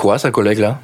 quoi, sa collègue là?